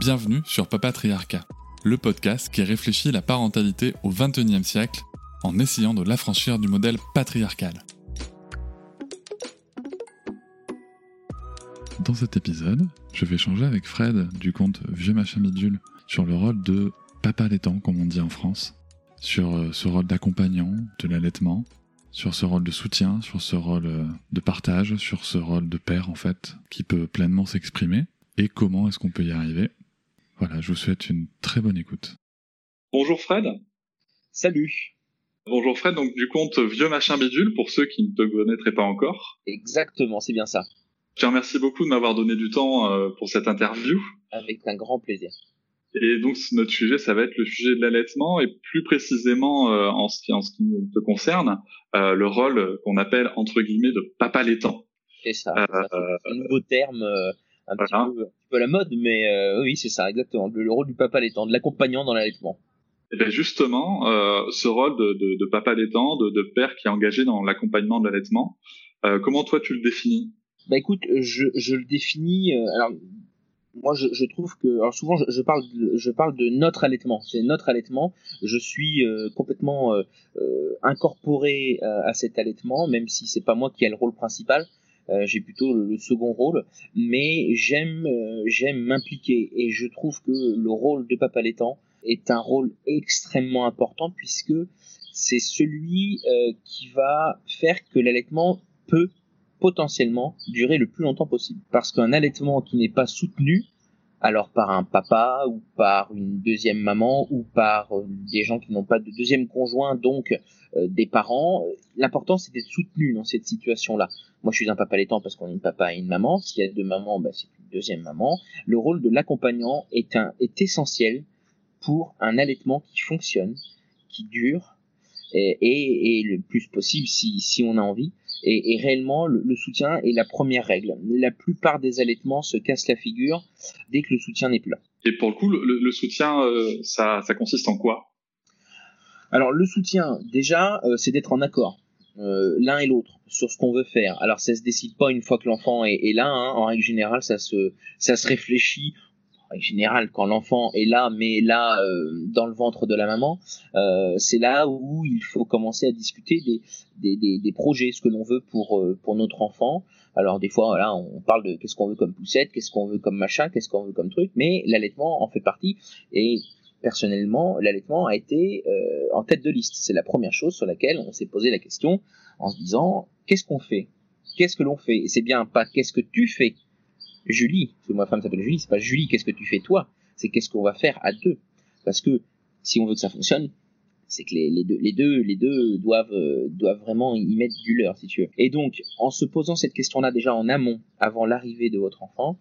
Bienvenue sur Papatriarcat, le podcast qui réfléchit la parentalité au XXIe siècle en essayant de l'affranchir du modèle patriarcal. Dans cet épisode, je vais échanger avec Fred du compte Vieux Machin Bidule sur le rôle de papa laitant, comme on dit en France, sur euh, ce rôle d'accompagnant de l'allaitement, sur ce rôle de soutien, sur ce rôle euh, de partage, sur ce rôle de père en fait, qui peut pleinement s'exprimer, et comment est-ce qu'on peut y arriver. Voilà, je vous souhaite une très bonne écoute. Bonjour Fred. Salut. Bonjour Fred, donc du compte Vieux Machin Bidule, pour ceux qui ne te connaîtraient pas encore. Exactement, c'est bien ça. Je te remercie beaucoup de m'avoir donné du temps euh, pour cette interview. Avec un grand plaisir. Et donc notre sujet, ça va être le sujet de l'allaitement et plus précisément euh, en, ce qui, en ce qui te concerne, euh, le rôle qu'on appelle entre guillemets de papa laitant. C'est ça. c'est un nouveau terme un, petit peu, un, peu, la mode, mais oui, c'est ça, exactement. Le, rôle du papa laitant, de l'accompagnant dans l'allaitement. Et bien justement, ce rôle de, de, de papa laitant, de, de, père qui est engagé dans l'accompagnement de l'allaitement, comment toi tu le définis? Bah écoute, je, je le définis. Euh, alors moi je, je, trouve que alors souvent je, je, parle de, je parle de notre allaitement c'est notre allaitement je suis euh, complètement euh, euh incorporé à cet allaitement même si c'est pas moi qui ai le rôle principal j'ai plutôt le, second rôle mais j'aime j'aime m'impliquer et je trouve que le rôle de papa allaitant est un rôle extrêmement important puisque c'est celui qui va faire que l'allaitement peut potentiellement durer le plus longtemps possible. Parce qu'un allaitement qui n'est pas soutenu, alors par un papa ou par une deuxième maman ou par euh, des gens qui n'ont pas de deuxième conjoint, donc euh, des parents, euh, l'important c'est d'être soutenu dans cette situation-là. Moi je suis un papa allaitant parce qu'on est une papa et une maman, s'il y a deux mamans, bah, c'est une deuxième maman. Le rôle de l'accompagnant est, est essentiel pour un allaitement qui fonctionne, qui dure, et, et, et le plus possible si, si on a envie, et, et réellement, le, le, soutien est la première règle. La plupart des allaitements se cassent la figure dès que le soutien n'est plus là. Et pour le coup, le, le soutien, euh, ça, ça consiste en quoi? Alors, le soutien, déjà, euh, c'est d'être en accord. Euh, l'un et l'autre sur ce qu'on veut faire. Alors ça se décide pas une fois que l'enfant est, est là. Hein. En règle générale, ça se ça se réfléchit en général, quand l'enfant est là, mais là euh, dans le ventre de la maman, euh, c'est là où il faut commencer à discuter des, des, des, des projets, ce que l'on veut pour euh, pour notre enfant. Alors des fois, voilà, on parle de qu'est-ce qu'on veut comme poussette, qu'est-ce qu'on veut comme machin, qu'est-ce qu'on veut comme truc, mais l'allaitement en fait partie. Et personnellement, l'allaitement a été euh, en tête de liste. C'est la première chose sur laquelle on s'est posé la question en se disant qu'est-ce qu'on fait, qu'est-ce que l'on fait? Et c'est bien pas qu'est-ce que tu fais? Julie, parce que ma femme s'appelle Julie, c'est pas Julie, qu'est-ce que tu fais toi? C'est qu'est-ce qu'on va faire à deux? Parce que si on veut que ça fonctionne, c'est que les, deux, les deux, les deux doivent, euh, doivent vraiment y mettre du leur, si tu veux. Et donc, en se posant cette question-là déjà en amont, avant l'arrivée de votre enfant,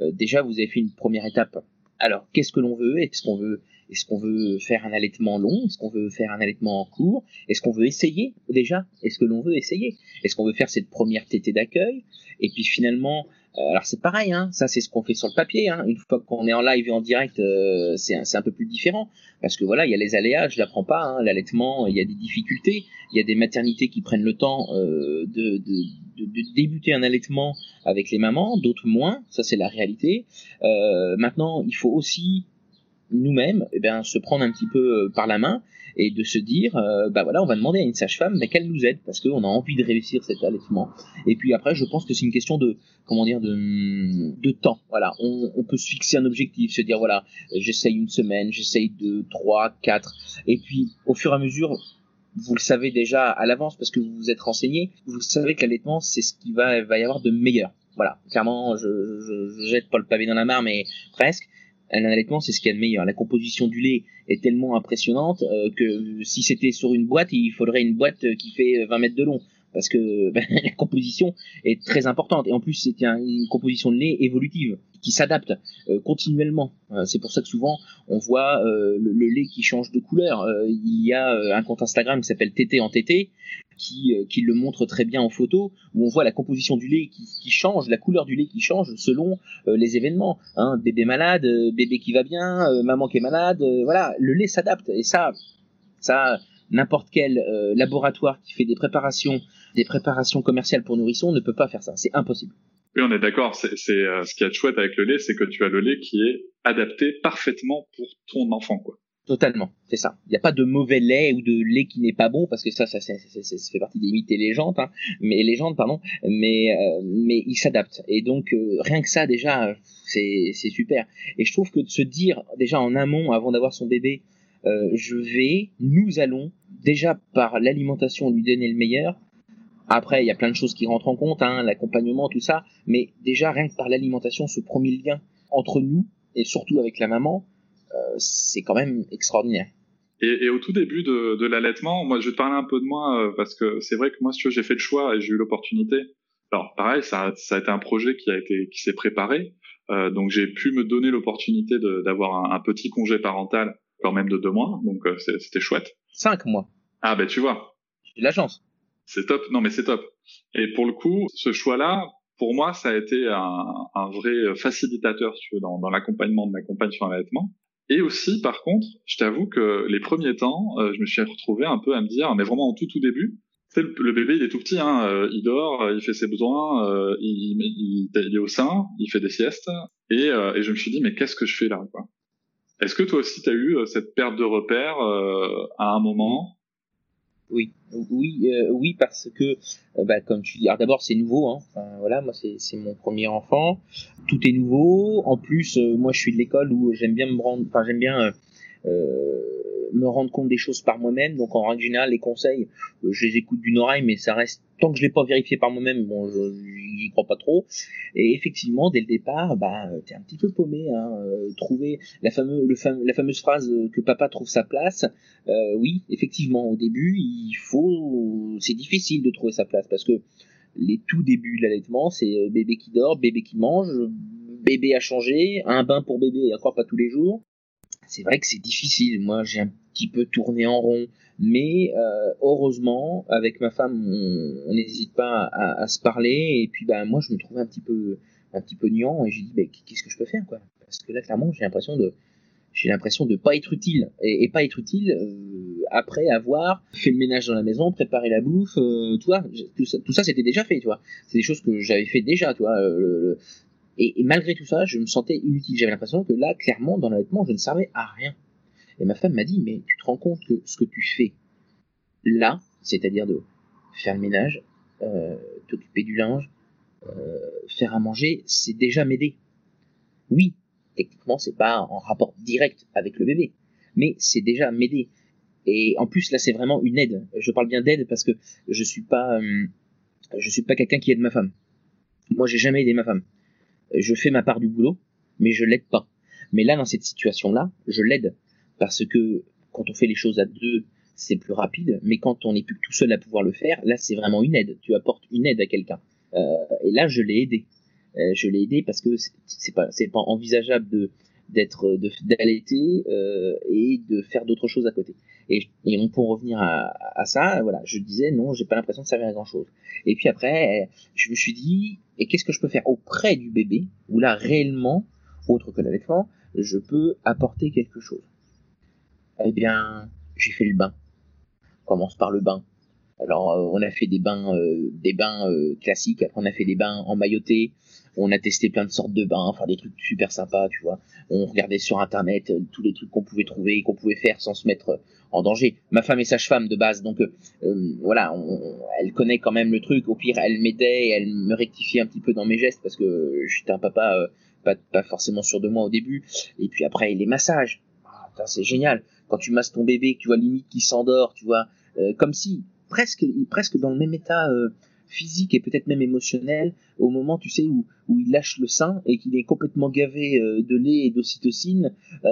euh, déjà vous avez fait une première étape. Alors, qu'est-ce que l'on veut? Est-ce qu'on veut, est-ce qu'on veut faire un allaitement long? Est-ce qu'on veut faire un allaitement en cours? Est-ce qu'on veut essayer déjà? Est-ce que l'on veut essayer? Est-ce qu'on veut faire cette première tétée d'accueil? Et puis finalement, alors c'est pareil, hein, ça c'est ce qu'on fait sur le papier. Hein. Une fois qu'on est en live et en direct, euh, c'est un, un, peu plus différent parce que voilà, il y a les aléas, je l'apprends pas, hein, l'allaitement, il y a des difficultés, il y a des maternités qui prennent le temps euh, de, de, de, de, débuter un allaitement avec les mamans, d'autres moins, ça c'est la réalité. Euh, maintenant, il faut aussi nous-mêmes eh bien, se prendre un petit peu par la main et de se dire euh, bah voilà on va demander à une sage-femme mais qu'elle nous aide parce qu'on a envie de réussir cet allaitement. Et puis après je pense que c'est une question de comment dire de, temps. Voilà on, peut se fixer un objectif se dire voilà j'essaye une semaine j'essaye deux trois quatre. Et puis au fur et à mesure vous le savez déjà à l'avance parce que vous vous êtes renseigné vous savez que l'allaitement c'est ce qui va va y avoir de meilleur. Voilà clairement je, je, je jette pas le pavé dans la mare mais presque un c'est ce qu'il y a de meilleur. La composition du lait est tellement impressionnante euh, que si c'était sur une boîte, il faudrait une boîte qui fait 20 mètres de long. parce que ben, la composition est très importante et en plus c'est une composition de lait évolutive qui s'adapte euh, continuellement. Euh, c'est pour ça que souvent on voit euh, le, lait qui change de couleur. il y a un compte Instagram qui s'appelle TT en TT qui, qui le montre très bien en photo où on voit la composition du lait qui, change, la couleur du lait qui change selon les événements. Hein, bébé malade, bébé qui va bien, maman qui est malade, voilà, le lait s'adapte et ça, ça n'importe quel laboratoire qui fait des préparations, des préparations commerciales pour nourrissons ne peut pas faire ça. C'est impossible. Oui, on est d'accord. C'est, euh, ce qui est chouette avec le lait, c'est que tu as le lait qui est adapté parfaitement pour ton enfant, quoi. Totalement, c'est ça. Il n'y a pas de mauvais lait ou de lait qui n'est pas bon parce que ça, ça, ça, ça, fait partie des mythes et légendes, hein, mais légendes, pardon. Mais euh, mais il s'adapte et donc euh, rien que ça déjà, c'est c'est super. Et je trouve que de se dire déjà en amont, avant d'avoir son bébé, je vais, nous allons déjà par l'alimentation lui donner le meilleur, après, il y a plein de choses qui rentrent en compte, hein, l'accompagnement, tout ça. Mais déjà, rien que par l'alimentation, ce premier lien entre nous et surtout avec la maman, euh, c'est quand même extraordinaire. Et, et, au tout début de, de l'allaitement, moi, je vais te parler un peu de moi euh, parce que c'est vrai que moi, si tu veux, j'ai fait le choix et j'ai eu l'opportunité. Alors, pareil, ça, ça a été un projet qui a été, qui s'est préparé. Euh, donc, j'ai pu me donner l'opportunité d'avoir un, un, petit congé parental, quand même de deux mois. Donc, euh, c'était chouette. Cinq mois. Ah ben, tu vois. J'ai de la chance. C'est top. Non, mais c'est top. Et pour le coup, ce choix-là, pour moi, ça a été un, un vrai facilitateur tu veux, dans, dans l'accompagnement de ma compagne sur l'allaitement. Et aussi, par contre, je t'avoue que les premiers temps, euh, je me suis retrouvé un peu à me dire, mais vraiment en tout tout début, le, bébé, il est tout petit, hein, euh, il dort, il fait ses besoins, euh, il, est au sein, il fait des siestes, et, et je me suis dit, mais qu'est-ce que je fais là quoi? Est-ce que toi aussi, tu as eu cette perte de repère à un moment? Oui, oui, euh, oui, parce que, euh, bah, comme tu dis, d'abord c'est nouveau, hein. Enfin, voilà, moi c'est mon premier enfant, tout est nouveau. En plus, euh, moi je suis de l'école où j'aime bien me rendre, enfin j'aime bien me rendre compte des choses par moi-même. Donc en règle générale, les conseils, je les écoute d'une oreille, mais ça reste tant que je l'ai pas vérifié par moi-même, bon, j'y crois pas trop. Et effectivement, dès le départ, bah, t'es un petit peu paumé. Hein, euh, trouver la fameuse, phrase que papa trouve sa place. Euh, oui, effectivement, au début, il faut, c'est difficile de trouver sa place parce que les tout débuts de l'allaitement, c'est bébé qui dort, bébé qui mange, bébé à changer, un bain pour bébé encore pas tous les jours c'est vrai que c'est difficile. Moi, j'ai un petit peu tourné en rond, mais euh, heureusement, avec ma femme, on n'hésite pas à, se parler. Et puis, ben, moi, je me trouvais un petit peu, un petit peu niant, et j'ai dit, ben, qu'est-ce que je peux faire, quoi? Parce que là, clairement, j'ai l'impression de, j'ai l'impression de pas être utile, et, pas être utile euh, après avoir fait le ménage dans la maison, préparé la bouffe, euh, tout ça, tout ça, c'était déjà fait, tu vois. C'est des choses que j'avais fait déjà, tu vois. Et, malgré tout ça, je me sentais inutile. J'avais l'impression que là, clairement, dans l'allaitement, je ne servais à rien. Et ma femme m'a dit, mais tu te rends compte que ce que tu fais là, c'est-à-dire de faire le ménage, euh, t'occuper du linge, euh, faire à manger, c'est déjà m'aider. Oui, techniquement, c'est pas en rapport direct avec le bébé, mais c'est déjà m'aider. Et en plus, là, c'est vraiment une aide. Je parle bien d'aide parce que je suis pas, euh, je suis pas quelqu'un qui aide ma femme. Moi, j'ai jamais aidé ma femme je fais ma part du boulot, mais je l'aide pas. Mais là, dans cette situation-là, je l'aide parce que quand on fait les choses à deux, c'est plus rapide. Mais quand on n'est plus tout seul à pouvoir le faire, là, c'est vraiment une aide. Tu apportes une aide à quelqu'un. Euh, et là, je l'ai aidé. Euh, je l'ai aidé parce que c'est pas, c'est pas envisageable de d'être d'allaiter euh, et de faire d'autres choses à côté. Et, et donc pour revenir à, à, ça, voilà, je disais non, j'ai pas l'impression de servir à grand chose. Et puis après, je me suis dit, et qu'est-ce que je peux faire auprès du bébé, où là réellement, autre que l'allaitement, je peux apporter quelque chose. Eh bien, j'ai fait le bain. On commence par le bain. Alors, euh, on a fait des bains, euh, des bains euh, classiques. Après, on a fait des bains en mailloté. On a testé plein de sortes de bains, enfin des trucs super sympas, tu vois. On regardait sur internet tous les trucs qu'on pouvait trouver, qu'on pouvait faire sans se mettre en danger. Ma femme est sage-femme de base, donc voilà, elle connaît quand même le truc. Au pire, elle m'aidait, elle me rectifiait un petit peu dans mes gestes parce que j'étais un papa pas, pas forcément sûr de moi au début. Et puis après, les massages, ah, c'est génial. Quand tu masses ton bébé, tu vois limite qui s'endort, tu vois, comme si presque, presque dans le même état euh, physique et peut-être même émotionnel au moment, tu sais, où, où il lâche le sein et qu'il est complètement gavé euh, de lait et d'ocytocine, euh,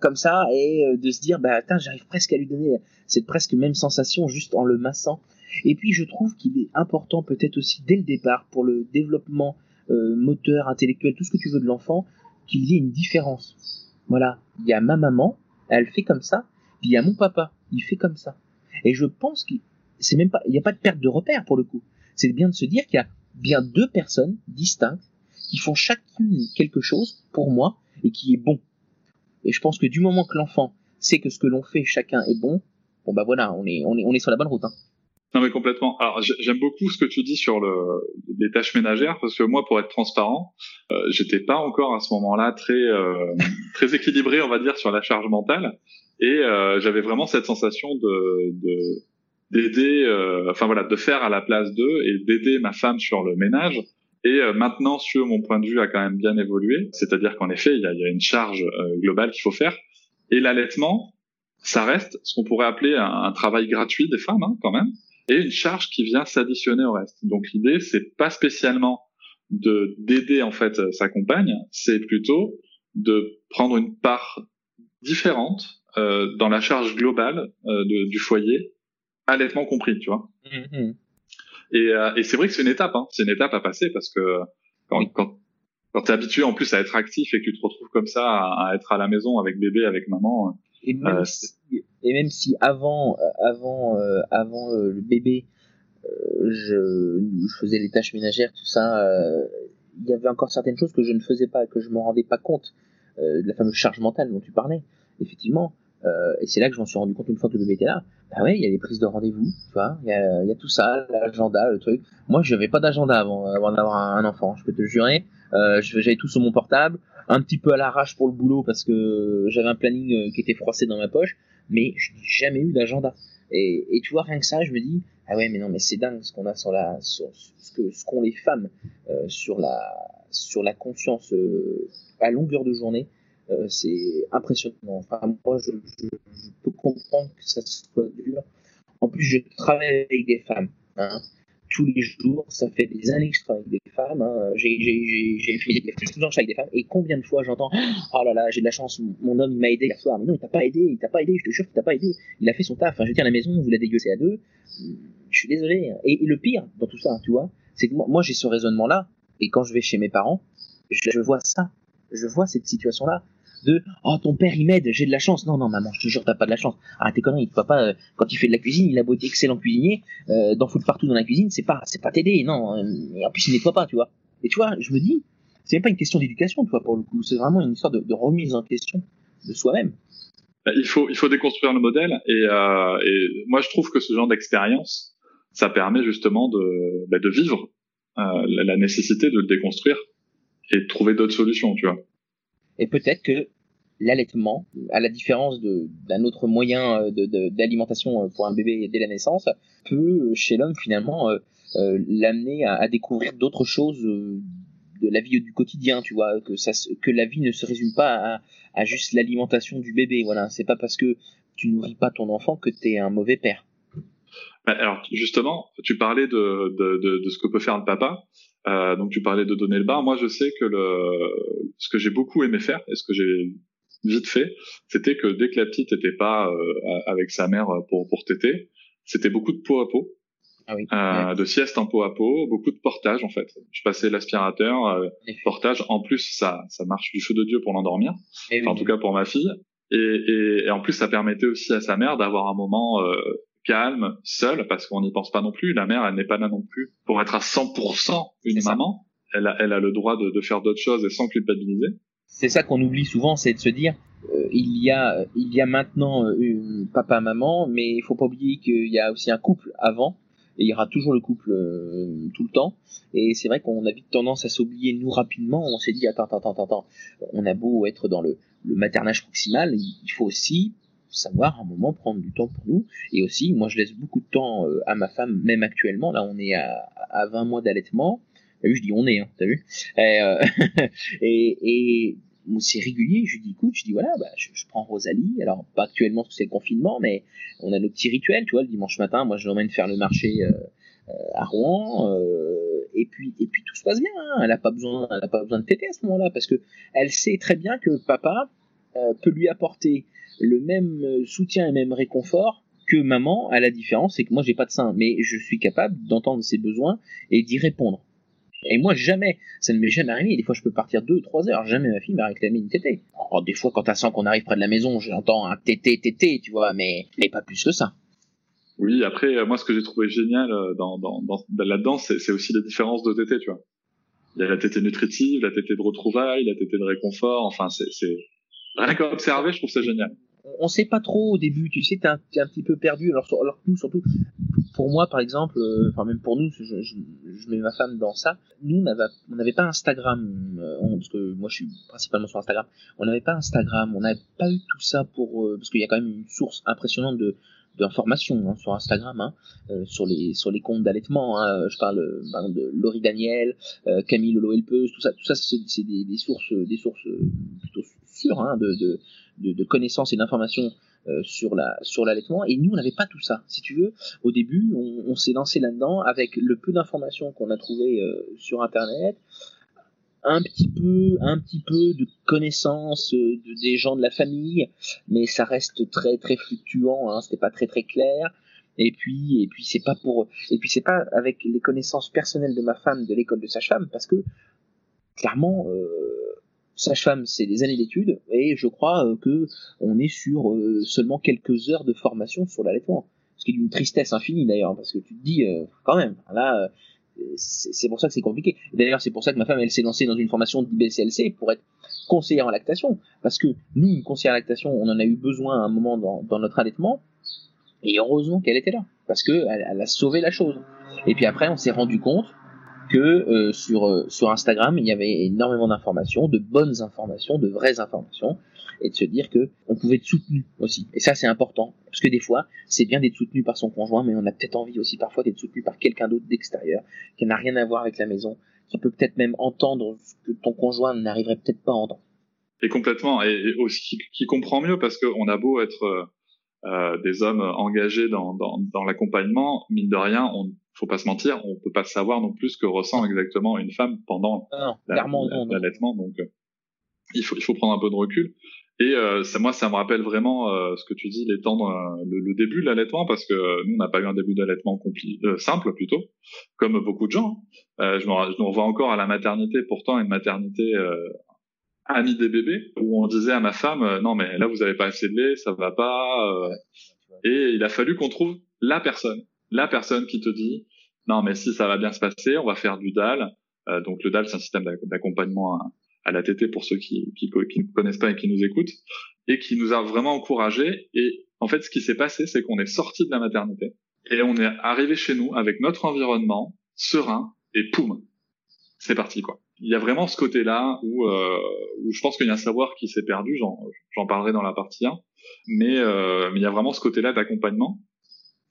comme ça, et de se dire, bah, attends, j'arrive presque à lui donner cette presque même sensation juste en le massant. Et puis je trouve qu'il est important peut-être aussi dès le départ pour le développement euh, moteur, intellectuel, tout ce que tu veux de l'enfant, qu'il y ait une différence. Voilà, il y a ma maman, elle fait comme ça, puis il y a mon papa, il fait comme ça. Et je pense qu'il c'est même pas, il n'y a pas de perte de repère pour le coup. C'est bien de se dire qu'il y a bien deux personnes distinctes qui font chacune quelque chose pour moi et qui est bon. Et je pense que du moment que l'enfant sait que ce que l'on fait chacun est bon, bon bah voilà, on est on est on est sur la bonne route. Hein. Non mais complètement. Alors j'aime beaucoup ce que tu dis sur le, les tâches ménagères parce que moi, pour être transparent, euh, j'étais pas encore à ce moment-là très euh, très équilibré, on va dire, sur la charge mentale et euh, j'avais vraiment cette sensation de, de d'aider, euh, enfin voilà, de faire à la place d'eux et d'aider ma femme sur le ménage. Et euh, maintenant, sur mon point de vue, a quand même bien évolué. C'est-à-dire qu'en effet, il y a, y a, une charge euh, globale qu'il faut faire. Et l'allaitement, ça reste ce qu'on pourrait appeler un, un, travail gratuit des femmes, hein, quand même, et une charge qui vient s'additionner au reste. Donc l'idée, c'est pas spécialement de d'aider en fait sa compagne, c'est plutôt de prendre une part différente euh, dans la charge globale euh, de, du foyer allaitement compris, tu vois. Mmh. Et, euh, et c'est vrai que c'est une étape, hein. c'est une étape à passer parce que quand, quand, quand t'es habitué en plus à être actif et que tu te retrouves comme ça à, à être à la maison avec bébé, avec maman. Et même, euh, si, et même si avant, euh, avant, euh, avant le bébé, je, je, faisais les tâches ménagères, tout ça, il y avait encore certaines choses que je ne faisais pas, que je me rendais pas compte de la fameuse charge mentale dont tu parlais. Effectivement, euh, et c'est là que je m'en suis rendu compte une fois que le bébé était là. Bah ouais, il y a les prises de rendez-vous, tu vois, il y a, tout ça, l'agenda, le truc. Moi, je n'avais pas d'agenda avant, d'avoir un, enfant, je peux te le jurer. Euh, j'avais tout sur mon portable, un petit peu à l'arrache pour le boulot parce que j'avais un planning euh, qui était froissé dans ma poche, mais je n'ai jamais eu d'agenda. Et, tu vois, rien que ça, je me dis, ah ouais, mais non, mais c'est dingue ce qu'on a sur la, ce que, ce qu'ont les femmes euh, sur la, sur la conscience à longueur de journée. Euh, c'est impressionnant. Enfin, moi, je, peux comprendre que ça soit dur. En plus, je travaille avec des femmes. Hein, tous les jours, ça fait des années que je travaille avec des femmes. Hein. J'ai fait des avec des femmes. Et combien de fois j'entends Oh là là, j'ai de la chance, mon homme m'a aidé hier soir. Mais non, il t'a pas aidé, il t'a pas aidé, je te jure qu'il t'a pas aidé. Il a fait son taf. Enfin, je veux dire, la maison, vous la dégueulez à deux. Je suis désolé. Et, et, le pire dans tout ça, tu vois, c'est que moi, moi j'ai ce raisonnement-là. Et quand je vais chez mes parents, je vois ça. Je vois cette situation-là de oh ton père il m'aide j'ai de la chance. Non non maman je te jure t'as pas de la chance. Arrête tes conneries papa euh, quand il fait de la cuisine il a beau être excellent cuisinier euh, d'en foutre partout dans la cuisine c'est pas c'est pas t'aider non euh, et en plus il nettoie pas tu vois. Et tu vois je me dis c'est même pas une question d'éducation tu vois pour le coup c'est vraiment une histoire de, remise en question de soi-même. Il faut il faut déconstruire le modèle et, euh, et moi je trouve que ce genre d'expérience ça permet justement de bah, de vivre la, la nécessité de le déconstruire et trouver d'autres solutions tu vois et peut-être que l'allaitement, à la différence d'un autre moyen d'alimentation pour un bébé dès la naissance, peut chez l'homme finalement euh, euh, l'amener à, à, découvrir d'autres choses euh, de la vie du quotidien, tu vois, que ça, que la vie ne se résume pas à, à juste l'alimentation du bébé. Voilà, c'est pas parce que tu nourris pas ton enfant que tu es un mauvais père. Alors justement, tu parlais de, de, de, de ce que peut faire le papa. Euh, donc tu parlais de donner le bain. Moi, je sais que le, ce que j'ai beaucoup aimé faire et ce que j'ai vite fait, c'était que dès que la petite n'était pas euh, avec sa mère pour pour téter, c'était beaucoup de peau à peau. Ah oui. euh, de sieste en peau à peau, beaucoup de portage en fait. Je passais l'aspirateur, euh, portage. En plus, ça ça marche du feu de dieu pour l'endormir. Enfin, oui. En tout cas pour ma fille. Et, et, et, en plus, ça permettait aussi à sa mère d'avoir un moment euh, calme, seule, parce qu'on n'y pense pas non plus. La mère, elle n'est pas là non plus pour être à 100% une maman. Elle a, elle a le droit de, de faire d'autres choses et sans culpabiliser. C'est ça qu'on oublie souvent, c'est de se dire, euh, il y a, il y a maintenant euh, papa, maman, mais il faut pas oublier qu'il y a aussi un couple avant. Et il y aura toujours le couple euh, tout le temps. Et c'est vrai qu'on a vite tendance à s'oublier nous rapidement. On s'est dit attends, attends, attends, attends. On a beau être dans le, le maternage proximal, il faut aussi savoir à un moment prendre du temps pour nous. Et aussi, moi, je laisse beaucoup de temps euh, à ma femme, même actuellement. Là, on est à, à 20 mois d'allaitement. T'as vu, je dis on est, hein, t'as vu Et, euh, et, et c'est régulier. Je lui dis écoute, je dis voilà, bah, je, je prends Rosalie. Alors pas actuellement parce que c'est le confinement, mais on a nos petits rituels. Tu vois, le dimanche matin, moi, je l'emmène faire le marché euh, à Rouen. et puis et puis tout se passe bien. Hein. Elle a pas besoin, elle a pas besoin de téter à ce moment-là parce que elle sait très bien que papa peut lui apporter le même soutien et même réconfort que maman, à la différence, c'est que moi j'ai pas de sein, mais je suis capable d'entendre ses besoins et d'y répondre. Et moi, jamais, ça ne m'est jamais arrivé. Des fois, je peux partir deux, trois heures, jamais ma fille m'a réclamé une tétée. Oh, des fois, quand elle sent qu'on arrive près de la maison, j'entends un tété, tété, tu vois, mais, mais pas plus que ça. Oui, après, euh, moi, ce que j'ai trouvé génial euh, dans, dans, dans, là-dedans, c'est aussi les différences de tété, tu vois. Il y a la tétée nutritive, la tétée de retrouvailles, la tétée de réconfort, enfin, c'est, rien qu'à observer, je trouve ça génial on sait pas trop au début, tu sais, t'es un, un, petit peu perdu. Alors, alors nous, surtout, pour moi, par exemple, euh, enfin même pour nous, je, je, je, mets ma femme dans ça. Nous, on n'avait pas Instagram, euh, parce que moi, je suis principalement sur Instagram. On n'avait pas Instagram, on n'avait pas eu tout ça pour, euh, parce qu'il y a quand même une source impressionnante de d'informations hein, sur Instagram, hein, sur les sur les comptes d'allaitement. Hein, je parle de Laurie Daniel, Camille Lolo tout ça, tout ça, c'est des, des, sources, des sources plutôt sûres hein, de, de de, de connaissances et d'informations euh, sur la sur l'allaitement et nous on n'avait pas tout ça si tu veux au début on, on s'est lancé là-dedans avec le peu d'informations qu'on a trouvé euh, sur internet un petit peu un petit peu de connaissances euh, de, des gens de la famille mais ça reste très très fluctuant hein, c'était pas très très clair et puis et puis c'est pas pour et puis c'est pas avec les connaissances personnelles de ma femme de l'école de sa femme parce que clairement euh, sage-femme, c'est des années d'études, et je crois euh, que on est sur euh, seulement quelques heures de formation sur l'allaitement. Ce qui est d'une tristesse infinie d'ailleurs, parce que tu te dis, euh, quand même, là, c'est pour ça que c'est compliqué. D'ailleurs, c'est pour ça que ma femme, elle s'est lancée dans une formation d'IBCLC pour être conseillère en lactation, parce que nous, une conseillère en lactation, on en a eu besoin à un moment dans, notre allaitement, et heureusement qu'elle était là, parce que elle, elle a sauvé la chose. Et puis après, on s'est rendu compte que euh, sur, euh, sur Instagram, il y avait énormément d'informations, de bonnes informations, de vraies informations, et de se dire que on pouvait être soutenu aussi. Et ça, c'est important, parce que des fois, c'est bien d'être soutenu par son conjoint, mais on a peut-être envie aussi parfois d'être soutenu par quelqu'un d'autre d'extérieur, qui n'a rien à voir avec la maison, qui peut peut-être même entendre ce que ton conjoint n'arriverait peut-être pas à entendre. Et complètement, et, aussi qui, comprend mieux, parce qu'on a beau être euh, euh, des hommes engagés dans, dans, dans l'accompagnement, mine de rien, on faut pas se mentir, on peut pas savoir non plus ce que ressent exactement une femme pendant l'allaitement. Donc, euh, il faut il faut prendre un peu de recul. Et euh, ça, moi, ça me rappelle vraiment euh, ce que tu dis, les temps, le, le, début de l'allaitement, parce que nous, on n'a pas eu un début d'allaitement simple plutôt, comme beaucoup de gens. je, me, je me revois encore à la maternité, pourtant une maternité amie des bébés, où on disait à ma femme, non mais là, vous avez pas assez de lait, ça va pas. et il a fallu qu'on trouve la personne la personne qui te dit non mais si ça va bien se passer, on va faire du DAL. Euh, donc le DAL c'est un système d'accompagnement à, la TT pour ceux qui, qui, ne connaissent pas et qui nous écoutent et qui nous a vraiment encouragés. Et en fait ce qui s'est passé c'est qu'on est sorti de la maternité et on est arrivé chez nous avec notre environnement serein et poum, c'est parti quoi. Il y a vraiment ce côté-là où, euh, où je pense qu'il y a un savoir qui s'est perdu, j'en parlerai dans la partie 1, mais, euh, mais il y a vraiment ce côté-là d'accompagnement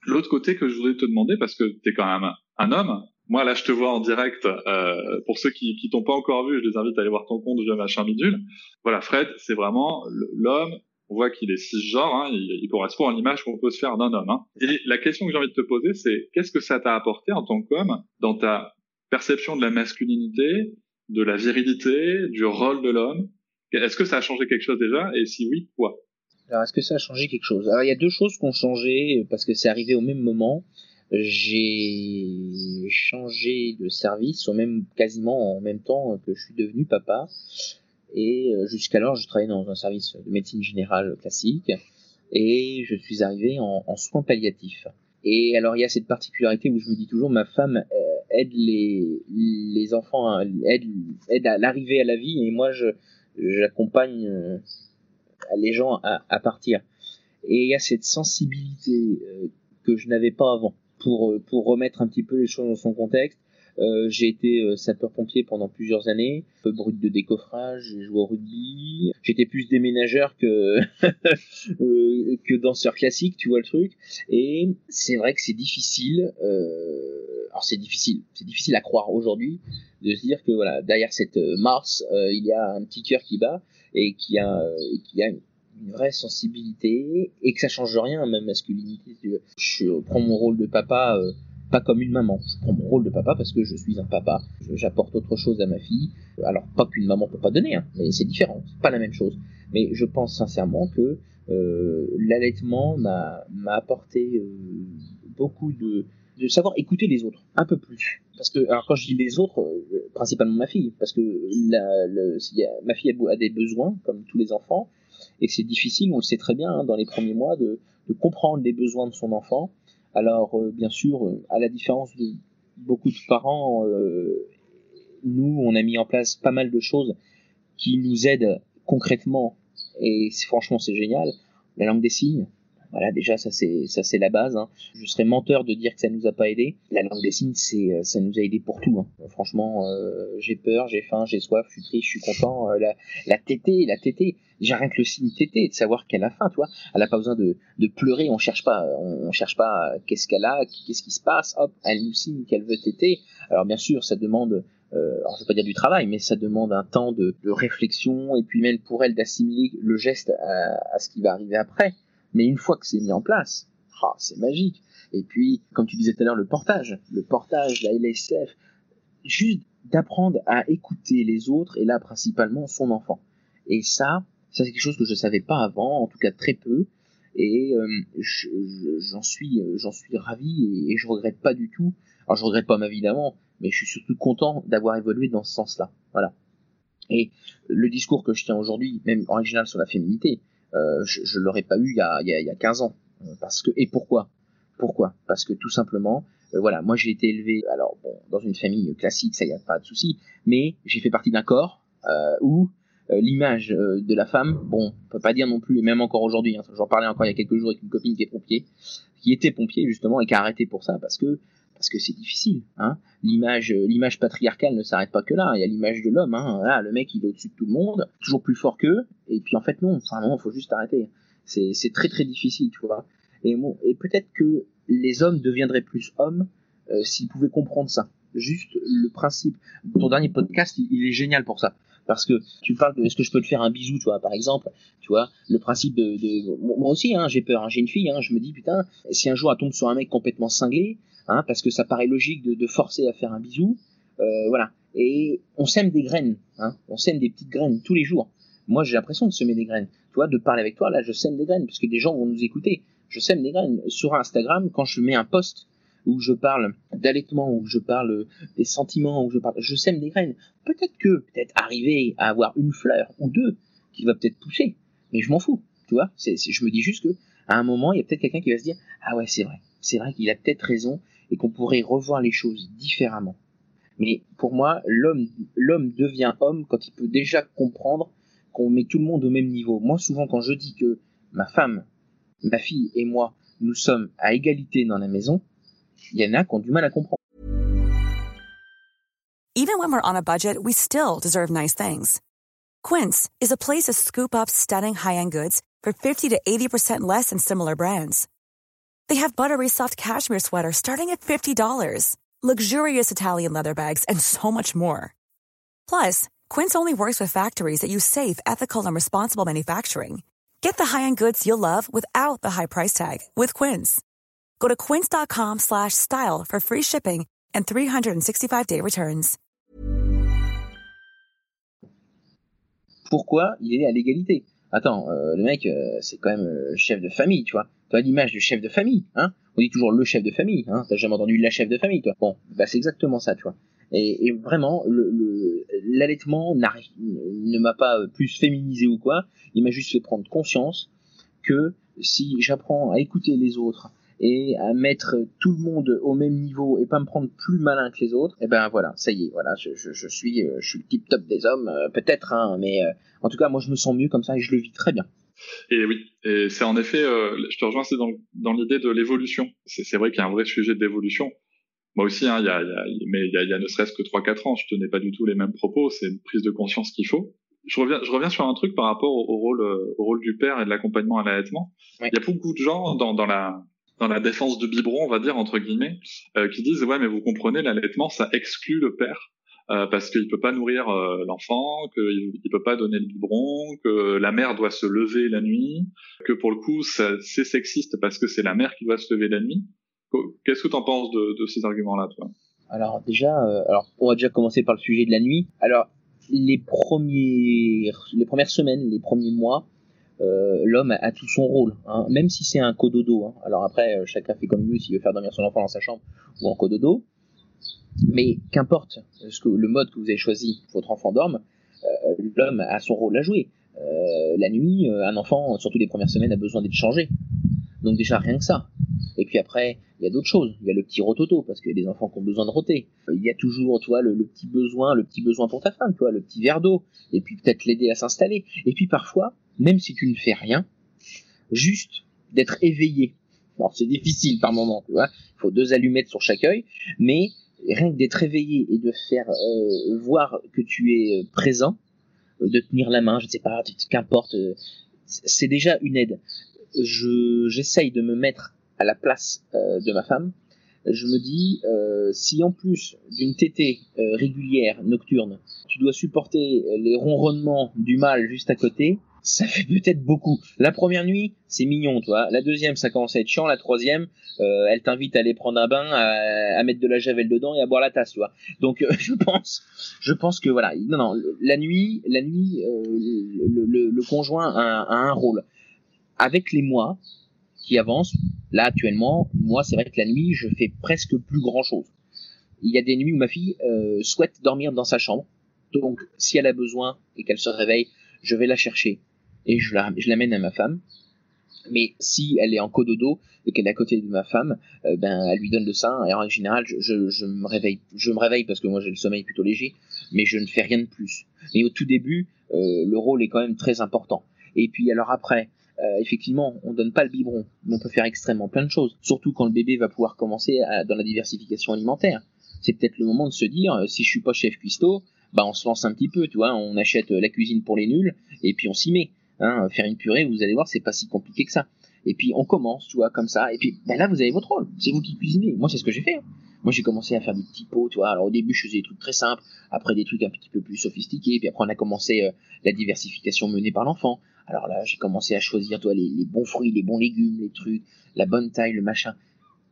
L'autre côté que je voudrais te demander, parce que tu es quand même un homme, moi là je te vois en direct, euh, pour ceux qui, qui t'ont pas encore vu, je les invite à aller voir ton compte via machin bidule. Voilà, Fred, c'est vraiment l'homme, on voit qu'il est cisgenre, hein, il, il, correspond à l'image qu'on peut se faire d'un homme. Hein. Et la question que j'ai envie de te poser, c'est qu'est-ce que ça t'a apporté en tant qu'homme dans ta perception de la masculinité, de la virilité, du rôle de l'homme? Est-ce que ça a changé quelque chose déjà? Et si oui, quoi? Alors, est-ce que ça a changé quelque chose? Alors, il y a deux choses qui ont changé parce que c'est arrivé au même moment. J'ai changé de service au même quasiment en même temps que je suis devenu papa. Et euh, jusqu'alors, je travaillais dans un service de médecine générale classique et je suis arrivé en, en soins palliatifs. Et alors, il y a cette particularité où je me dis toujours, ma femme euh, aide les, les enfants, aide, aide à l'arrivée à la vie et moi, je j'accompagne euh, les gens à, partir. Et il y a cette sensibilité que je n'avais pas avant pour euh, pour remettre un petit peu les choses dans son contexte. Euh, j'ai été euh, sapeur-pompier pendant plusieurs années, peu brut de décoffrage, j'ai joué au rugby. J'étais plus déménageur que que danseur classique, tu vois le truc. Et c'est vrai que c'est difficile. alors c'est difficile, c'est difficile à croire aujourd'hui de se dire que voilà derrière cette Mars, il y a un petit cœur qui bat et qui a, qui a une, vraie sensibilité et que ça change rien, même masculinité. Je prends mon rôle de papa euh, pas comme une maman. Je prends mon rôle de papa parce que je suis un papa. J'apporte autre chose à ma fille. Alors pas qu'une maman peut pas donner, hein, mais c'est différent, c'est pas la même chose. Mais je pense sincèrement que euh, l'allaitement m'a apporté euh, beaucoup de, de savoir écouter les autres un peu plus. Parce que, alors quand je dis les autres, euh, principalement ma fille, parce que la, le, ma fille a, des besoins, comme tous les enfants, et c'est difficile, on le sait très bien, hein, dans les premiers mois, de, de, comprendre les besoins de son enfant. Alors, euh, bien sûr, euh, à la différence de beaucoup de parents, nous, on a mis en place pas mal de choses qui nous aident concrètement, et franchement, c'est génial. La langue des signes, voilà, déjà ça c'est ça c'est la base. Hein. Je serais menteur de dire que ça nous a pas aidé. La langue des signes, c'est euh, ça nous a aidé pour tout. Hein. Franchement, euh, j'ai peur, j'ai faim, j'ai soif, je suis triste, je suis content. Euh, la, la tétée, la tétée. J'ai rien que le signe tétée, de savoir qu'elle a faim, toi. Elle a pas besoin de, de pleurer. On cherche pas, on, cherche pas qu'est-ce qu'elle a, qu'est-ce qui se passe. Hop, elle nous signe qu'elle veut téter. Alors bien sûr, ça demande euh, alors je pas dire du travail, mais ça demande un temps de, de réflexion et puis même pour elle d'assimiler le geste à, à, ce qui va arriver après. Mais une fois que c'est mis en place, ah, c'est magique. Et puis, comme tu disais tout à l'heure, le portage, le portage, la LSF, juste d'apprendre à écouter les autres et là principalement son enfant. Et ça, ça c'est quelque chose que je savais pas avant, en tout cas très peu. Et euh, j'en suis, j'en suis ravi et, je regrette pas du tout. Alors je regrette pas ma mais je suis surtout content d'avoir évolué dans ce sens-là. Voilà. Et le discours que je tiens aujourd'hui, même original sur la féminité, euh, je, je l'aurais pas eu il y a, il y a, 15 ans. Euh, parce que et pourquoi? Pourquoi? Parce que tout simplement, euh, voilà, moi j'ai été élevé, alors bon, dans une famille classique, ça y a pas de souci, mais j'ai fait partie d'un corps euh, où l'image de la femme, bon, on peut pas dire non plus, et même encore aujourd'hui, hein, j'en parlais encore il y a quelques jours avec une copine qui est pompier, qui était pompier justement et qui a arrêté pour ça parce que parce que c'est difficile. Hein. L'image, l'image patriarcale ne s'arrête pas que là. Il y a l'image de l'homme. Hein. Là, le mec, il est au-dessus de tout le monde, toujours plus fort qu'eux. Et puis en fait, non. Enfin non, faut juste arrêter. C'est, c'est très très difficile, tu vois. Et, bon, et peut-être que les hommes deviendraient plus hommes euh, s'ils pouvaient comprendre ça. Juste le principe. Ton dernier podcast, il, est génial pour ça parce que tu parles de est-ce que je peux te faire un bisou tu vois par exemple? Tu vois le principe de, de... moi aussi hein, j'ai peur hein, j'ai une fille hein, je me dis putain si un jour elle tombe sur un mec complètement cinglé hein, parce que ça paraît logique de, de, forcer à faire un bisou. Euh, voilà. Et on sème des graines, hein, on sème des petites graines tous les jours. Moi, j'ai l'impression de semer des graines. Tu vois, de parler avec toi, là, je sème des graines, parce que des gens vont nous écouter. Je sème des graines. Sur Instagram, quand je mets un post où je parle d'allaitement, où je parle des sentiments, où je parle, je sème des graines. Peut-être que, peut-être arriver à avoir une fleur ou deux qui va peut-être pousser, mais je m'en fous. Tu vois, c'est, je me dis juste que à un moment, il y a peut-être quelqu'un qui va se dire, ah ouais, c'est vrai, c'est vrai qu'il a peut-être raison et qu'on pourrait revoir les choses différemment. Mais pour moi, l'homme, devient homme quand il peut déjà comprendre qu'on met tout le monde au même niveau. Moi, souvent, quand je dis que ma femme, ma fille et moi, nous sommes à égalité dans la maison, il y en a qui ont du mal à comprendre. Even when we're on a budget, we still deserve nice things. Quince is a place to scoop up stunning high-end goods for 50 to 80% less than similar brands. They have buttery soft cashmere sweaters starting at $50, luxurious Italian leather bags, and so much more. Plus, Quince only works with factories that use safe, ethical, and responsible manufacturing. Get the high-end goods you'll love without the high price tag with Quince. Go to quince.com/style for free shipping and 365-day returns. Pourquoi il est à l'égalité Attends, euh, le mec, euh, c'est quand même euh, chef de famille, tu vois. As l'image du chef de famille, hein On dit toujours le chef de famille, hein T'as jamais entendu la chef de famille, toi Bon, bah c'est exactement ça, tu vois. Et, et vraiment, l'allaitement le, ne m'a pas plus féminisé ou quoi. Il m'a juste fait prendre conscience que si j'apprends à écouter les autres et à mettre tout le monde au même niveau et pas me prendre plus malin que les autres, et eh ben voilà, ça y est, voilà, je, je, je suis, je suis le tip top des hommes, peut-être, hein, mais en tout cas, moi, je me sens mieux comme ça et je le vis très bien. Et oui, et c'est en effet, euh, je te rejoins, c'est dans, dans l'idée de l'évolution. C'est vrai qu'il y a un vrai sujet d'évolution. Moi aussi, hein, il y a, y a, mais il y a, y a ne serait-ce que 3-4 ans, je tenais pas du tout les mêmes propos. C'est une prise de conscience qu'il faut. Je reviens, je reviens sur un truc par rapport au, rôle, euh, au rôle du père et de l'accompagnement à l'allaitement. Il y a beaucoup de gens dans, dans la dans la défense de biberon, on va dire entre guillemets, euh, qui disent ouais mais vous comprenez l'allaitement ça exclut le père euh, parce qu'il peut pas nourrir euh, l'enfant, qu'il il peut pas donner le biberon, que la mère doit se lever la nuit, que pour le coup c'est sexiste parce que c'est la mère qui doit se lever la nuit. Qu'est-ce que tu en penses de, ces arguments-là, toi? Alors déjà, euh, alors on va déjà commencer par le sujet de la nuit. Alors les premiers, les premières semaines, les premiers mois, l'homme a, tout son rôle, hein, même si c'est un cododo. Hein. Alors après, chacun fait comme veut s'il veut faire dormir son enfant dans sa chambre ou en cododo. Mais qu'importe le mode que vous avez choisi, votre enfant dorme, euh, l'homme a son rôle à jouer. la nuit, un enfant, surtout les premières semaines, a besoin d'être changé. Donc déjà rien que ça. Et puis après, il y a d'autres choses. Il y a le petit rototo, parce qu'il y a des enfants qui ont besoin de roter. Il y a toujours, tu vois, le, petit besoin, le petit besoin pour ta femme, tu vois, le petit verre d'eau. Et puis peut-être l'aider à s'installer. Et puis parfois, même si tu ne fais rien, juste d'être éveillé. Alors c'est difficile par moment, tu vois. Il faut deux allumettes sur chaque œil, mais rien que d'être éveillé et de faire euh, voir que tu es présent, euh, de tenir la main, je ne sais pas, qu'importe, euh, c'est déjà une aide. Je j'essaye de me mettre à la place de ma femme. Je me dis, si en plus d'une tétée régulière nocturne, tu dois supporter les ronronnements du mâle juste à côté, ça fait peut-être beaucoup. La première nuit, c'est mignon, toi. La deuxième, ça commence à être chiant. La troisième, euh, elle t'invite à aller prendre un bain, à, mettre de la javel dedans et à boire la tasse, tu vois. Donc, euh, je pense, je pense que voilà. Non, non. La nuit, la nuit, euh, le, conjoint a, a, un rôle. Avec les mois qui avancent, là actuellement, moi, c'est vrai que la nuit, je fais presque plus grand chose. Il y a des nuits où ma fille souhaite dormir dans sa chambre. Donc, si elle a besoin et qu'elle se réveille, je vais la chercher et je la, je l'amène à ma femme. Mais si elle est en cododo et qu'elle est à côté de ma femme, euh, ben elle lui donne le sein. Et en général, je, je, je, me réveille, je me réveille parce que moi j'ai le sommeil plutôt léger, mais je ne fais rien de plus. Mais au tout début, euh, le rôle est quand même très important. Et puis alors après, euh, effectivement, on donne pas le biberon, mais on peut faire extrêmement plein de choses. Surtout quand le bébé va pouvoir commencer à, dans la diversification alimentaire. C'est peut-être le moment de se dire, euh, si je suis pas chef cuistot, bah on se lance un petit peu, tu vois, on achète la cuisine pour les nuls et puis on s'y met. Hein, faire une purée, vous allez voir, c'est pas si compliqué que ça. Et puis on commence, tu vois, comme ça. Et puis ben là, vous avez votre rôle. C'est vous qui cuisinez. Moi, c'est ce que j'ai fait. Hein. Moi, j'ai commencé à faire des petits pots, tu vois. Alors au début, je faisais des trucs très simples, après des trucs un petit peu plus sophistiqués. Puis après, on a commencé euh, la diversification menée par l'enfant. Alors là, j'ai commencé à choisir, toi, les, les, bons fruits, les bons légumes, les trucs, la bonne taille, le machin.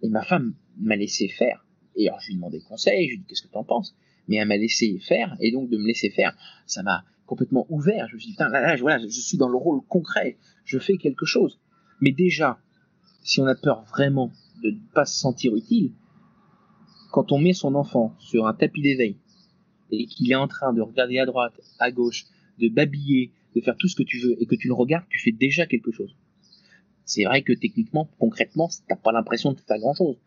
Et ma femme m'a laissé faire. Et alors, je lui ai demandé conseil. Je lui ai dit, qu'est-ce que t'en penses? Mais elle m'a laissé faire. Et donc, de me laisser faire, ça m'a complètement ouvert. Je me suis dit, putain, là, là, je suis dans le rôle concret, je fais quelque chose. Mais déjà, si on a peur vraiment de ne pas se sentir utile, quand on met son enfant sur un tapis d'éveil et qu'il est en train de regarder à droite, à gauche, de babiller, de faire tout ce que tu veux et que tu le regardes, tu fais déjà quelque chose. C'est vrai que techniquement, concrètement, t'as pas l'impression de faire grand chose.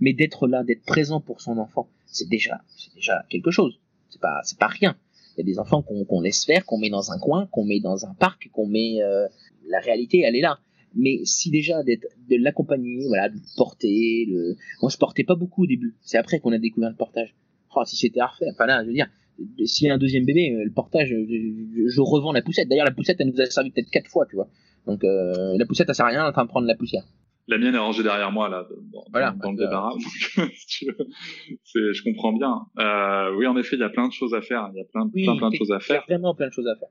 Mais d'être là, d'être présent pour son enfant, c'est déjà, déjà quelque chose. C'est pas, c'est pas rien. Il y a des enfants qu'on laisse faire, qu'on met dans un coin, qu'on met dans un parc, qu'on met. Euh, la réalité, elle est là. Mais si déjà d'être, de l'accompagner, voilà, de porter, le... moi je portais pas beaucoup au début. C'est après qu'on a découvert le portage. Oh, si c'était à refaire, enfin là, je veux dire, s'il y a un deuxième bébé, euh, le portage, je, revends la poussette. D'ailleurs, la poussette, elle nous a servi peut-être quatre fois, tu vois. Donc euh, la poussette, ça sert à rien en train de prendre la poussière. La mienne est rangée derrière moi là, dans, voilà, dans le débarras. je comprends bien. Euh, oui, en effet, il y a plein de choses à faire. Il y a plein, plein, plein de choses à faire. Il y a vraiment plein de choses à faire.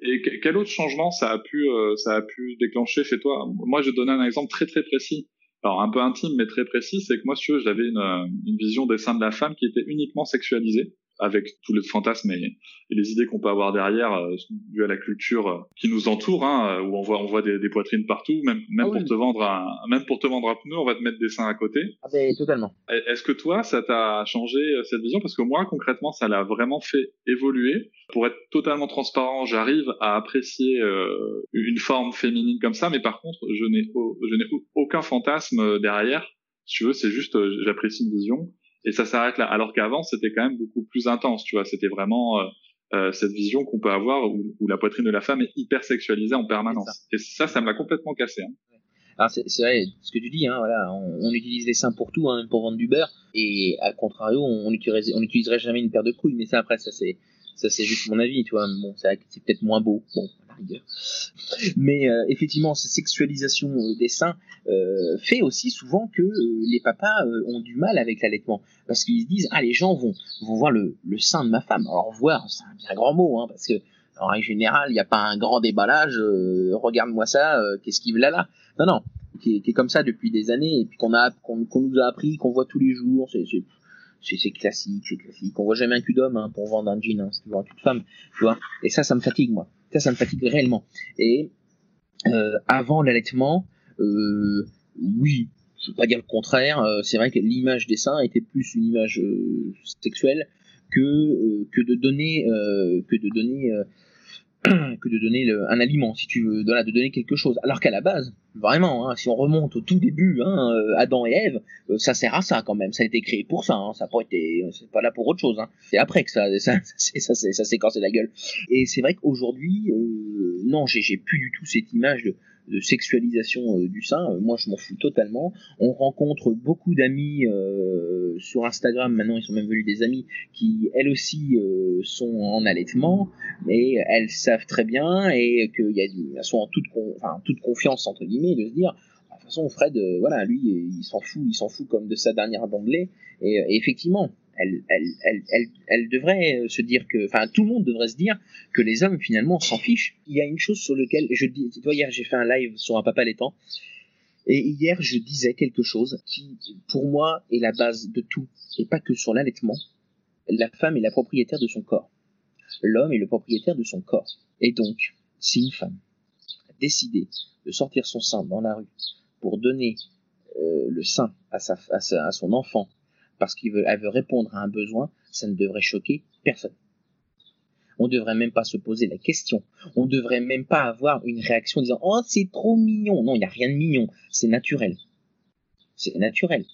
Et quel autre changement ça a pu, euh, ça a pu déclencher chez toi? Moi, je vais donner un exemple très très précis. Alors un peu intime mais très précis, c'est que moi, si j'avais une, une vision des seins de la femme qui était uniquement sexualisée avec tous les fantasmes et, les idées qu'on peut avoir derrière euh, à la culture euh, qui nous entoure, hein, euh, où on voit on voit des, des poitrines partout, même même ah pour te vendre un même pour te vendre un pneu, on va te mettre des seins à côté. Ah ben totalement. Est-ce que toi, ça t'a changé euh, cette vision? Parce que moi, concrètement, ça l'a vraiment fait évoluer. Pour être totalement transparent, j'arrive à apprécier euh, une forme féminine comme ça, mais par contre, je n'ai je n'ai aucun fantasme derrière. Si tu veux, c'est juste j'apprécie une vision et ça s'arrête là. Alors qu'avant, c'était quand même beaucoup plus intense, tu vois. C'était vraiment euh, euh cette vision qu'on peut avoir où, où, la poitrine de la femme est hyper sexualisée en permanence. Et ça, ça m'a complètement cassé. Hein. Alors c'est vrai, ce que tu dis, hein, voilà, on, on, utilise les seins pour tout, hein, même pour vendre du beurre, et à contrario, on n'utiliserait on utiliserait jamais une paire de couilles, mais ça après, ça c'est ça c'est juste mon avis, tu vois. Bon, c'est peut-être moins beau. Bon, mais euh, effectivement, cette sexualisation euh, des seins euh, fait aussi souvent que les papas ont du mal avec l'allaitement parce qu'ils se disent ah les gens vont vont voir le, le sein de ma femme. Alors voir, c'est un bien grand mot, hein, parce que en règle générale, il n'y a pas un grand déballage. Regarde-moi ça, qu'est-ce qu'il veut là? Non non, qui est, qui est, comme ça depuis des années et puis qu'on a qu'on nous a appris, qu'on voit tous les jours. C'est c'est classique, c'est classique. On voit jamais un cul d'homme hein, pour vendre un jean, hein, c'est toujours un cul de femme, tu vois. Et ça, ça me fatigue moi. Ça, ça me fatigue réellement. Et euh, avant l'allaitement, euh, oui, je veux pas dire le contraire. euh, c'est vrai que l'image des seins était plus une image sexuelle que que de donner que de donner que de donner un aliment, si tu veux, de, de donner quelque chose. Alors qu'à la base, vraiment, hein, si on remonte au tout début, hein, euh, Adam et Ève, euh, ça sert à ça quand même. Ça a été créé pour ça. Hein, ça n'a pas été, c'est pas là pour autre chose. C'est après que ça, ça, ça, ça, s'est- cassé la gueule. Et c'est vrai qu'aujourd'hui, euh, non, j'ai plus du tout cette image de, de sexualisation euh, du sein. Euh, moi, je m'en fous totalement. On rencontre beaucoup d'amis euh, sur Instagram. Maintenant, ils sont même venus des amis qui, elles aussi, sont en allaitement mais elles savent très bien et qu'elles elles sont en toute, con- enfin, en toute confiance entre guillemets de se dire de toute façon Fred voilà lui il s'en fout il s'en fout comme de sa dernière lait et, et effectivement elle, elle, elle, elle, devrait se dire que enfin tout le monde devrait se dire que les hommes finalement s'en fichent. Il y a une chose sur laquelle je dis tu vois hier j'ai fait un live sur un papa laitant et hier je disais quelque chose qui pour moi est la base de tout. Et pas que sur l'allaitement. La femme est la propriétaire de son corps. L'homme est le propriétaire de son corps. Et donc, si une femme a décidé de sortir son sein dans la rue pour donner euh, le sein à, sa, à, sa- à son enfant parce qu'elle veut, veut répondre à un besoin, ça ne devrait choquer personne. On ne devrait même pas se poser la question. On ne devrait même pas avoir une réaction en disant Oh, c'est trop mignon. Non, il n'y a rien de mignon. C'est naturel. C'est naturel.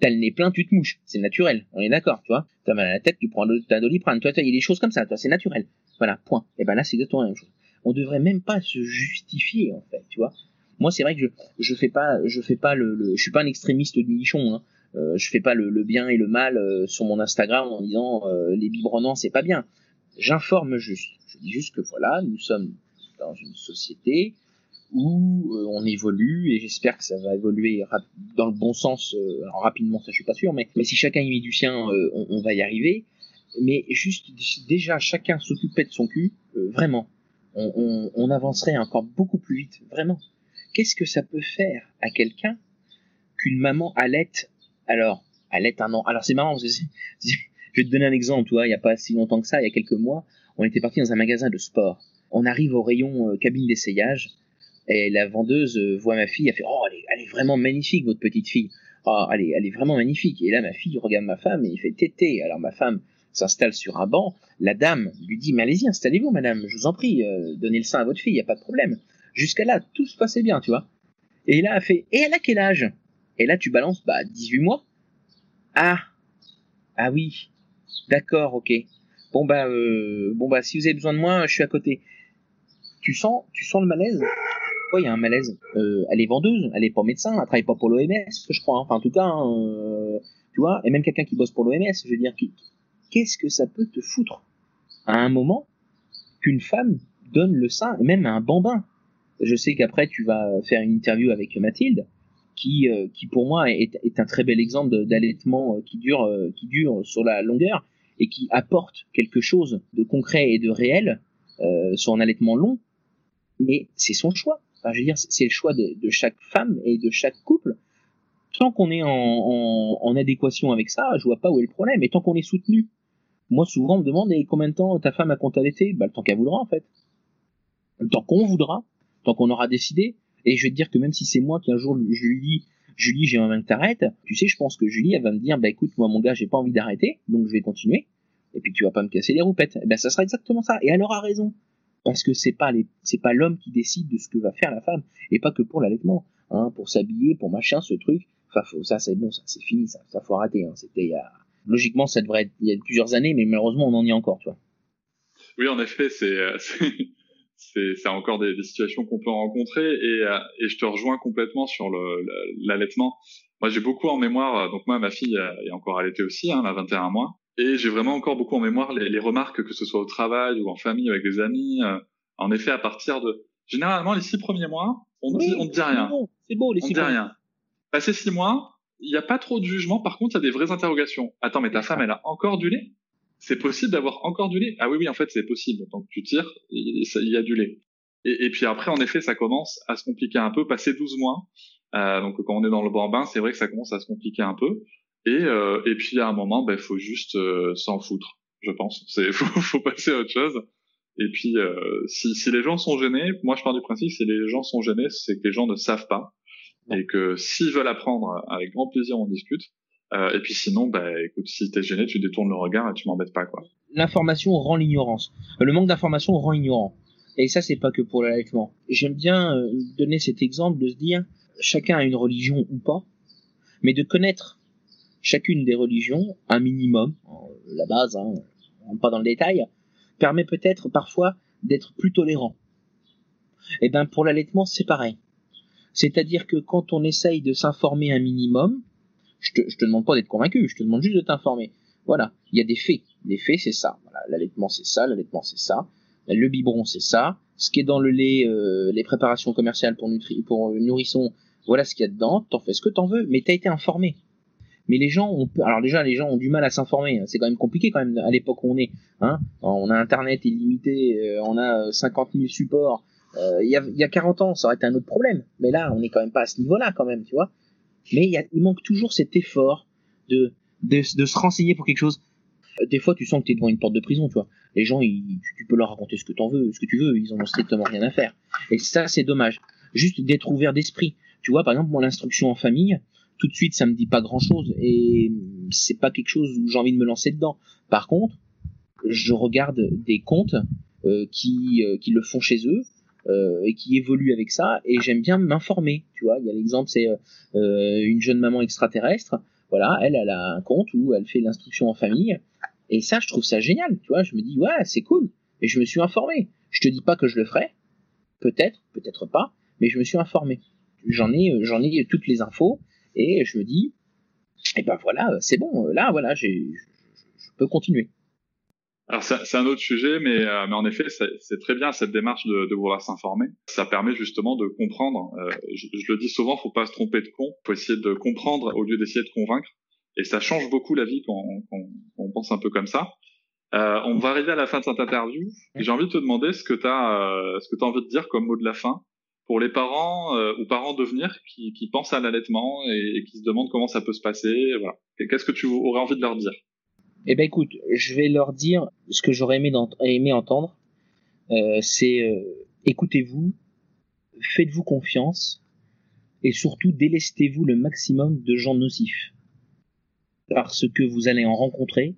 T'as le nez plein, tu te mouches. C'est naturel. On est d'accord, tu vois. T'as mal à la tête, tu prends un doliprane. Toi, il y a des choses comme ça. Toi, c'est naturel. Voilà, point. Et ben là, c'est exactement la même chose. On devrait même pas se justifier, en fait, tu vois. Moi, c'est vrai que je, je fais pas, je fais pas je suis pas un extrémiste de nichon, hein. Euh, je fais pas le, le bien et le mal euh, sur mon Instagram en disant euh, les biberonnants c'est pas bien. J'informe juste. Je dis juste que voilà, nous sommes dans une société où euh, on évolue et j'espère que ça va évoluer dans le bon sens. euh, alors rapidement, ça je suis pas sûr, mais, mais si chacun y met du sien, euh, on, on va y arriver. Mais juste déjà chacun s'occupait de son cul, vraiment, on, on, on avancerait encore beaucoup plus vite, vraiment. Qu'est-ce que ça peut faire à quelqu'un qu'une maman allaite alors allaite un an Alors c'est marrant je vais te donner un exemple, tu vois, il y a pas si longtemps que ça, il y a quelques mois, on était parti dans un magasin de sport. On arrive au rayon euh, cabine d'essayage et la vendeuse euh, voit ma fille, elle fait "Oh, elle est, elle est vraiment magnifique votre petite fille. Oh, elle est, elle est vraiment magnifique." Et là ma fille regarde ma femme et il fait "Tété." Alors ma femme s'installe sur un banc, la dame lui dit "Mais allez-y, installez-vous madame, je vous en prie, euh, donnez le sein à votre fille, il y a pas de problème." Jusqu'à là, tout se passait bien, tu vois. Et là elle fait "Et elle a quel âge? Et là tu balances bah 18 mois. Ah. Ah oui. D'accord, OK. Bon bah euh, bon bah si vous avez besoin de moi, je suis à côté. Tu sens tu sens le malaise? Pourquoi il y a un malaise euh, Elle est vendeuse, elle est pas médecin, elle travaille pas pour l'OMS, je crois. hein. Enfin en tout cas, hein, euh, tu vois, et même quelqu'un qui bosse pour l'OMS, je veux dire, qu'est-ce que ça peut te foutre? À un moment qu'une femme donne le sein, et même à un bambin Je sais qu'après tu vas faire une interview avec Mathilde, qui, euh, qui pour moi est, est un très bel exemple d'allaitement euh, qui dure, euh, qui dure sur la longueur et qui apporte quelque chose de concret et de réel euh, sur un allaitement long, mais c'est son choix. Enfin, je veux dire, c'est c'est le choix de, de chaque femme et de chaque couple. Tant qu'on est en, en, en adéquation avec ça, je vois pas où est le problème. Et tant qu'on est soutenu, moi souvent on me demande et combien de temps ta femme a compte allaiter? Bah le temps qu'elle voudra en fait. Le temps qu'on voudra, tant qu'on aura décidé. Et je vais te dire que même si c'est moi qui un jour je lui dis Julie, j'ai envie que t'arrêtes, tu sais, je pense que Julie, elle va me dire, bah écoute, moi mon gars, j'ai pas envie d'arrêter, donc je vais continuer. Et puis tu vas pas me casser les roupettes. Eh ben ça sera exactement ça. Et elle aura raison. Parce que c'est pas les, c'est pas l'homme qui décide de ce que va faire la femme. Et pas que pour l'allaitement. Hein, pour s'habiller, pour machin, ce truc. Enfin, faut, ça c'est bon, ça c'est fini, ça, ça faut arrêter. Hein. C'était logiquement, ça devrait être il y a plusieurs années, mais malheureusement, on en est encore, tu vois. Oui, en effet, c'est euh, c'est- encore des, des situations qu'on peut rencontrer et, euh, et je te rejoins complètement sur l'allaitement. Moi, j'ai beaucoup en mémoire. euh, Donc moi, ma fille euh, est encore allaitée aussi, hein, elle a 21 mois, et j'ai vraiment encore beaucoup en mémoire les, les remarques que ce soit au travail ou en famille avec des amis. euh, en effet, à partir de généralement les six premiers mois, on dit on dit rien, C'est beau, les on six te dit rien. Passé six mois, il n'y a pas trop de jugement. Par contre, il y a des vraies interrogations. Attends, mais ta femme, elle a encore du lait? C'est possible d'avoir encore du lait? Ah oui, oui, en fait, c'est possible. Donc tu tires, il y a du lait. Et, puis après, en effet, ça commence à se compliquer un peu. Passé 12 mois, euh, donc quand on est dans le bambin, c'est vrai que ça commence à se compliquer un peu. Et, euh, et puis à un moment, il ben, faut juste euh, s'en foutre, je pense. C'est faut, faut passer à autre chose. Et puis euh, si, si les gens sont gênés, moi je pars du principe si les gens sont gênés, c'est que les gens ne savent pas et que s'ils veulent apprendre, avec grand plaisir on discute. Euh, et puis sinon, bah écoute, si t'es gêné, tu détournes le regard et tu m'embêtes pas quoi. L'information rend l'ignorance. Le manque d'information rend ignorant. Et ça, c'est pas que pour l'allaitement. J'aime bien euh, donner cet exemple de se dire, chacun a une religion ou pas, mais de connaître chacune des religions, un minimum, euh, la base, hein, pas dans le détail, permet peut-être parfois d'être plus tolérant. Et eh ben pour l'allaitement, c'est pareil. C'est-à-dire que quand on essaye de s'informer un minimum, je te, je te demande pas d'être convaincu, je te demande juste de t'informer. Voilà, il y a des faits. Les faits, c'est ça. L'allaitement, c'est ça. L'allaitement, c'est ça. Le biberon, c'est ça. Ce qui est dans le lait, euh, les préparations commerciales pour, nutri pour euh, nourrissons, voilà ce qu'il y a dedans. T'en fais ce que t'en veux, mais t'as été informé. Mais les gens ont, alors déjà, les gens ont du mal à s'informer. C'est quand même compliqué quand même à l'époque où on est. Hein on a Internet illimité, euh, on a 50 000 supports. Il y, a, y a 40 ans, ça aurait été un autre problème. Mais là, on est quand même pas à ce niveau-là quand même, tu vois. Mais il, il manque toujours cet effort de, de, de se renseigner pour quelque chose des fois tu sens que tu es devant une porte de prison, tu vois. Les gens, ils, tu peux leur raconter ce que t'en veux, ce que tu veux, ils en ont strictement rien à faire. Et ça, c'est dommage. Juste d'être ouvert d'esprit. Tu vois, par exemple, moi, l'instruction en famille, tout de suite, ça me dit pas grand chose et c'est pas quelque chose où j'ai envie de me lancer dedans. Par contre, je regarde des comptes euh, qui, euh, qui le font chez eux, euh, et qui évoluent avec ça et j'aime bien m'informer tu vois il y a l'exemple c'est euh, une jeune maman extraterrestre voilà elle elle a un compte où elle fait l'instruction en famille et ça, je trouve ça génial, tu vois. Je me dis, ouais, c'est cool. Et je me suis informé. Je te dis pas que je le ferai. Peut-être, peut-être pas. Mais je me suis informé. J'en ai, j'en ai toutes les infos. Et je me dis, et eh ben voilà, c'est bon. Là, voilà, je peux continuer. Alors c'est un autre sujet, mais, euh, mais en effet, c'est très bien cette démarche de, de vouloir s'informer. Ça permet justement de comprendre. Euh, je, je, le dis souvent, faut pas se tromper de con. Faut essayer de comprendre au lieu d'essayer de convaincre et ça change beaucoup la vie quand, on pense un peu comme ça. Euh, on va arriver à la fin de cette interview et j'ai envie de te demander ce que tu as, euh, ce que as envie de dire comme mot de la fin pour les parents euh, ou parents devenir qui, qui pensent à l'allaitement et, qui se demandent comment ça peut se passer. Voilà. Qu'est-ce que tu aurais envie de leur dire? Eh ben écoute, je vais leur dire ce que j'aurais aimé, entendre. Euh, c'est euh, écoutez-vous, faites-vous confiance et surtout délestez-vous le maximum de gens nocifs. Parce que vous allez en rencontrer,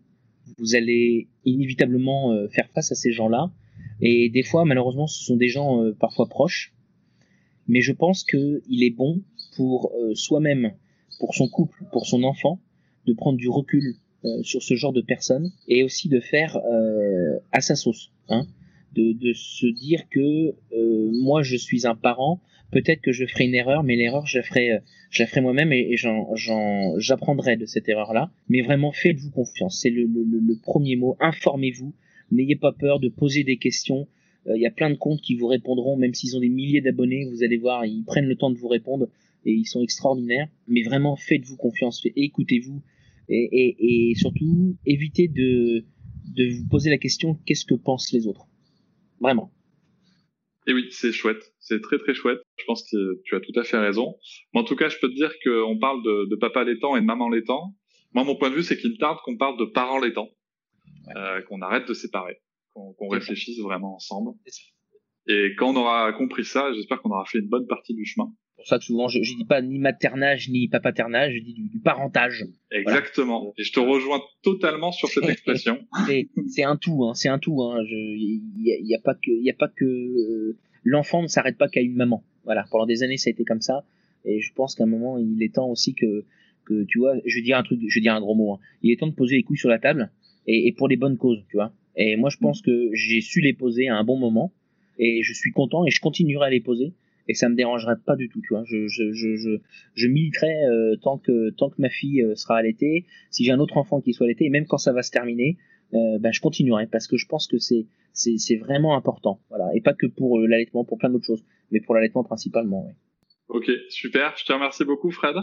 vous allez inévitablement euh, faire face à ces gens-là, et des fois, malheureusement, ce sont des gens parfois proches, mais je pense qu'il est bon pour soi-même, pour son couple, pour son enfant, de prendre du recul sur ce genre de personnes, et aussi de faire à sa sauce, hein, de, de, se dire que moi je suis un parent, peut-être que je ferai une erreur, mais l'erreur, je la ferai, euh, moi-même et, j'apprendrai de cette erreur-là. Mais vraiment, faites-vous confiance. C'est le, le, le, premier mot. Informez-vous. N'ayez pas peur de poser des questions. Euh, il y a plein de comptes qui vous répondront, même s'ils ont des milliers d'abonnés. Vous allez voir, ils prennent le temps de vous répondre et ils sont extraordinaires. Mais vraiment, faites-vous confiance. Écoutez-vous et, et, et surtout, évitez de, de vous poser la question qu'est-ce que pensent les autres? Vraiment. Et oui, c'est chouette, c'est très très chouette. Je pense que tu as tout à fait raison. Mais en tout cas, je peux te dire qu'on parle de, de papa laitant et de maman laitant. Moi, mon point de vue, c'est qu'il tarde qu'on parle de parents laitants, euh, qu'on arrête de séparer, qu'on réfléchisse vraiment ensemble. Et quand on aura compris ça, j'espère qu'on aura fait une bonne partie du chemin. C'est pour ça que souvent, je, je dis pas ni maternage ni papaternage, je dis du, parentage. Exactement. Et je te rejoins totalement sur cette expression. c'est un tout, hein, c'est un tout. Hein. Il y, a, pas que, il y a pas que euh, l'enfant ne s'arrête pas qu'à une maman. Voilà. Pendant des années, ça a été comme ça. Et je pense qu'à un moment, il est temps aussi que, que tu vois, je vais dire un truc, je vais dire un gros mot. Hein. Il est temps de poser les couilles sur la table et, et pour les bonnes causes, tu vois. Et moi, je pense que j'ai su les poser à un bon moment et je suis content et je continuerai à les poser et ça me dérangerait pas du tout tu vois. Je je je je, je militerai euh, tant que tant que ma fille euh, sera allaitée si j'ai un autre enfant qui soit allaité et même quand ça va se terminer euh, ben je continuerai parce que je pense que c'est c'est c'est vraiment important. Voilà. Et pas que pour l'allaitement pour plein d'autres choses mais pour l'allaitement principalement ouais. ok super. Je te remercie beaucoup Fred.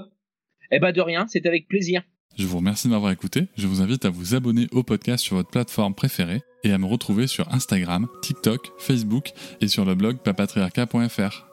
Eh ben de rien. C'est avec plaisir. Je vous remercie de m'avoir écouté. Je vous invite à vous abonner au podcast sur votre plateforme préférée et à me retrouver sur Instagram, TikTok, Facebook et sur le blog papatriarca.fr.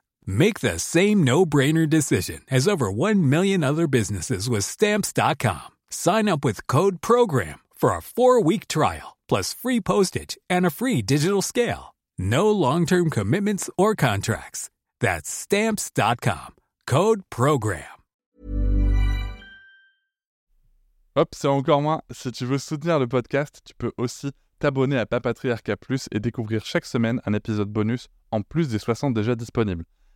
Make the same no-brainer decision as over 1 million other businesses with Stamps.com. Sign up with Code PROGRAM for a four-week trial, plus free postage and a free digital scale. No long-term commitments or contracts. That's Stamps.com. Code PROGRAM. Hop, c'est encore moins. Si tu veux soutenir le podcast, tu peux aussi t'abonner à Papatriarca Plus et découvrir chaque semaine un épisode bonus en plus des 60 déjà disponibles.